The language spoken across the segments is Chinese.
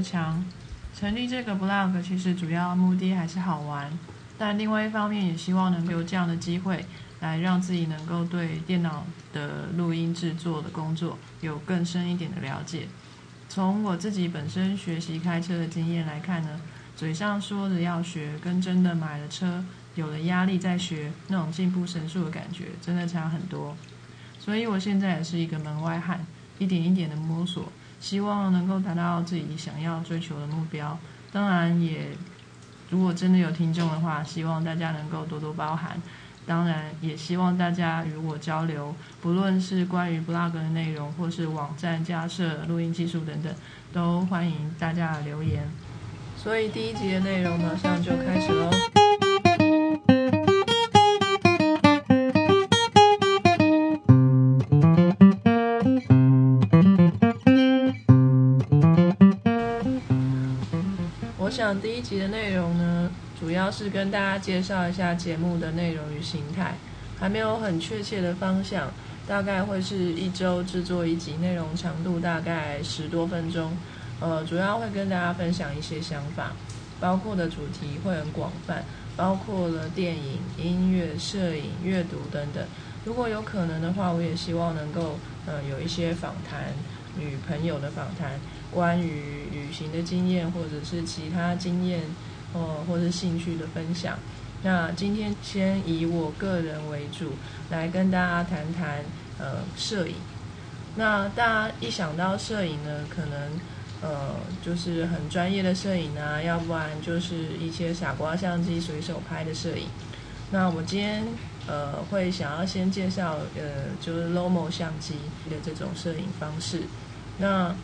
强。成立这个 blog 其实主要目的还是好玩，但另外一方面也希望能有这样的机会，来让自己能够对电脑的录音制作的工作有更深一点的了解。从我自己本身学习开车的经验来看呢，嘴上说着要学，跟真的买了车、有了压力在学，那种进步神速的感觉，真的差很多。所以我现在也是一个门外汉，一点一点的摸索。希望能够达到自己想要追求的目标。当然，也如果真的有听众的话，希望大家能够多多包涵。当然，也希望大家与我交流，不论是关于 blog 的内容，或是网站架设、录音技术等等，都欢迎大家留言。所以第一集的内容马上就开始喽。是跟大家介绍一下节目的内容与形态，还没有很确切的方向，大概会是一周制作一集，内容长度大概十多分钟。呃，主要会跟大家分享一些想法，包括的主题会很广泛，包括了电影、音乐、摄影、阅读等等。如果有可能的话，我也希望能够呃有一些访谈。与朋友的访谈，关于旅行的经验，或者是其他经验，哦，或是兴趣的分享。那今天先以我个人为主，来跟大家谈谈呃摄影。那大家一想到摄影呢，可能呃就是很专业的摄影啊，要不然就是一些傻瓜相机随手拍的摄影。那我今天呃会想要先介绍呃就是 Lomo 相机的这种摄影方式。那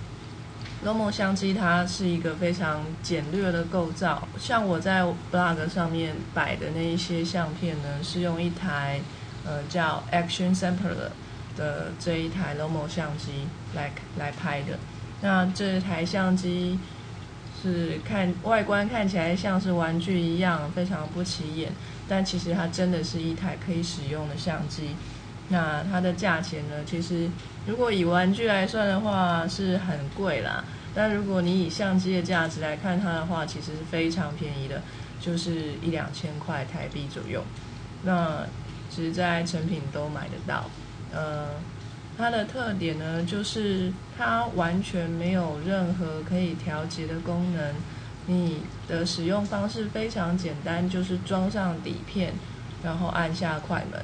Lomo 相机它是一个非常简略的构造，像我在 blog 上面摆的那一些相片呢，是用一台呃叫 Action Sampler 的这一台 Lomo 相机来来拍的。那这台相机是看外观看起来像是玩具一样，非常不起眼，但其实它真的是一台可以使用的相机。那它的价钱呢？其实如果以玩具来算的话，是很贵啦。但如果你以相机的价值来看它的话，其实是非常便宜的，就是一两千块台币左右。那其实，在成品都买得到。呃，它的特点呢，就是它完全没有任何可以调节的功能。你的使用方式非常简单，就是装上底片，然后按下快门。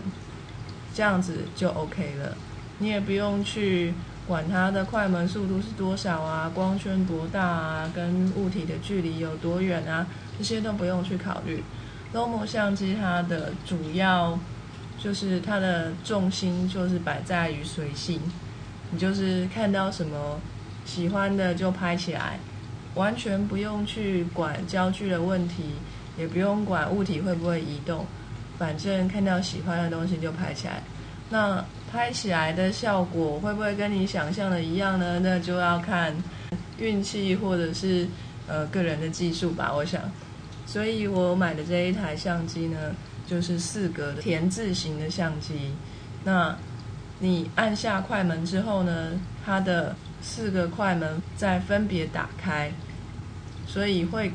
这样子就 OK 了，你也不用去管它的快门速度是多少啊，光圈多大啊，跟物体的距离有多远啊，这些都不用去考虑。Lomo 相机它的主要就是它的重心就是摆在于随性，你就是看到什么喜欢的就拍起来，完全不用去管焦距的问题，也不用管物体会不会移动。反正看到喜欢的东西就拍起来，那拍起来的效果会不会跟你想象的一样呢？那就要看运气或者是呃个人的技术吧。我想，所以我买的这一台相机呢，就是四格的田字型的相机。那你按下快门之后呢，它的四个快门再分别打开，所以会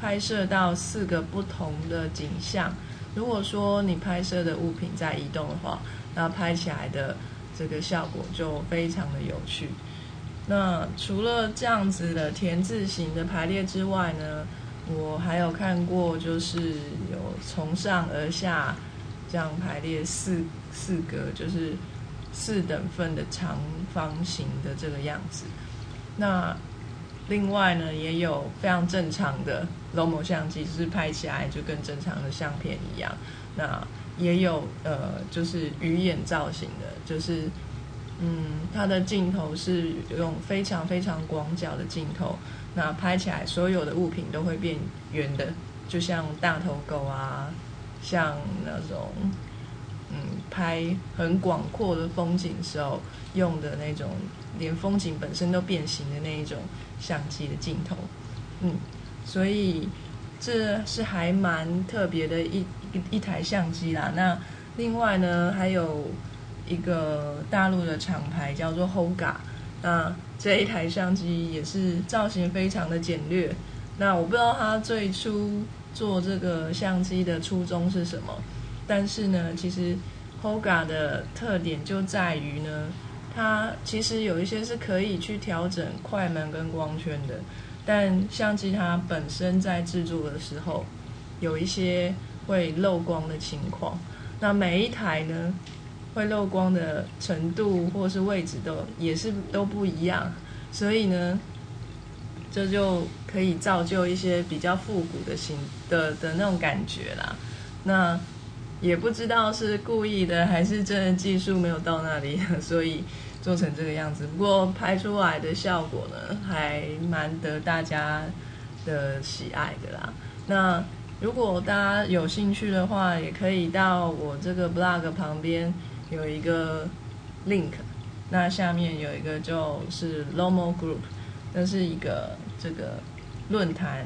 拍摄到四个不同的景象。如果说你拍摄的物品在移动的话，那拍起来的这个效果就非常的有趣。那除了这样子的田字形的排列之外呢，我还有看过就是有从上而下这样排列四四格，就是四等份的长方形的这个样子。那另外呢，也有非常正常的 Lomo 相机，就是拍起来就跟正常的相片一样。那也有呃，就是鱼眼造型的，就是嗯，它的镜头是用非常非常广角的镜头，那拍起来所有的物品都会变圆的，就像大头狗啊，像那种嗯，拍很广阔的风景时候用的那种。连风景本身都变形的那一种相机的镜头，嗯，所以这是还蛮特别的一一一台相机啦。那另外呢，还有一个大陆的厂牌叫做 Hoga，那这一台相机也是造型非常的简略。那我不知道他最初做这个相机的初衷是什么，但是呢，其实 Hoga 的特点就在于呢，它其实有一些是可以去调整快门跟光圈的。但相机它本身在制作的时候，有一些会漏光的情况。那每一台呢，会漏光的程度或是位置都也是都不一样，所以呢，这就可以造就一些比较复古的形的的那种感觉啦。那也不知道是故意的还是真的技术没有到那里，所以。做成这个样子，不过拍出来的效果呢，还蛮得大家的喜爱的啦。那如果大家有兴趣的话，也可以到我这个 blog 旁边有一个 link，那下面有一个就是 Lomo Group，那是一个这个论坛，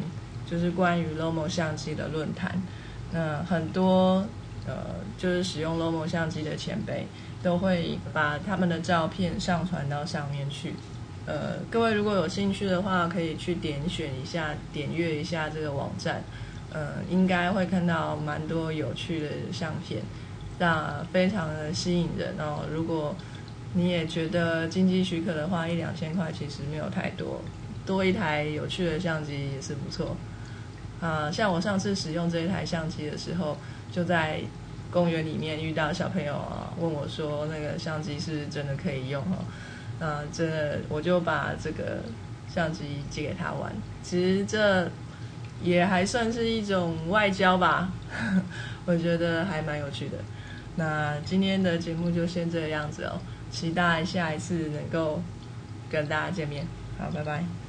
就是关于 Lomo 相机的论坛。那很多呃，就是使用 Lomo 相机的前辈。都会把他们的照片上传到上面去。呃，各位如果有兴趣的话，可以去点选一下、点阅一下这个网站。呃，应该会看到蛮多有趣的相片，那非常的吸引人哦。如果你也觉得经济许可的话，一两千块其实没有太多，多一台有趣的相机也是不错。啊，像我上次使用这一台相机的时候，就在。公园里面遇到小朋友啊，问我说：“那个相机是真的可以用哈？”那真的，我就把这个相机借给他玩。其实这也还算是一种外交吧，我觉得还蛮有趣的。那今天的节目就先这个样子哦，期待下一次能够跟大家见面。好，拜拜。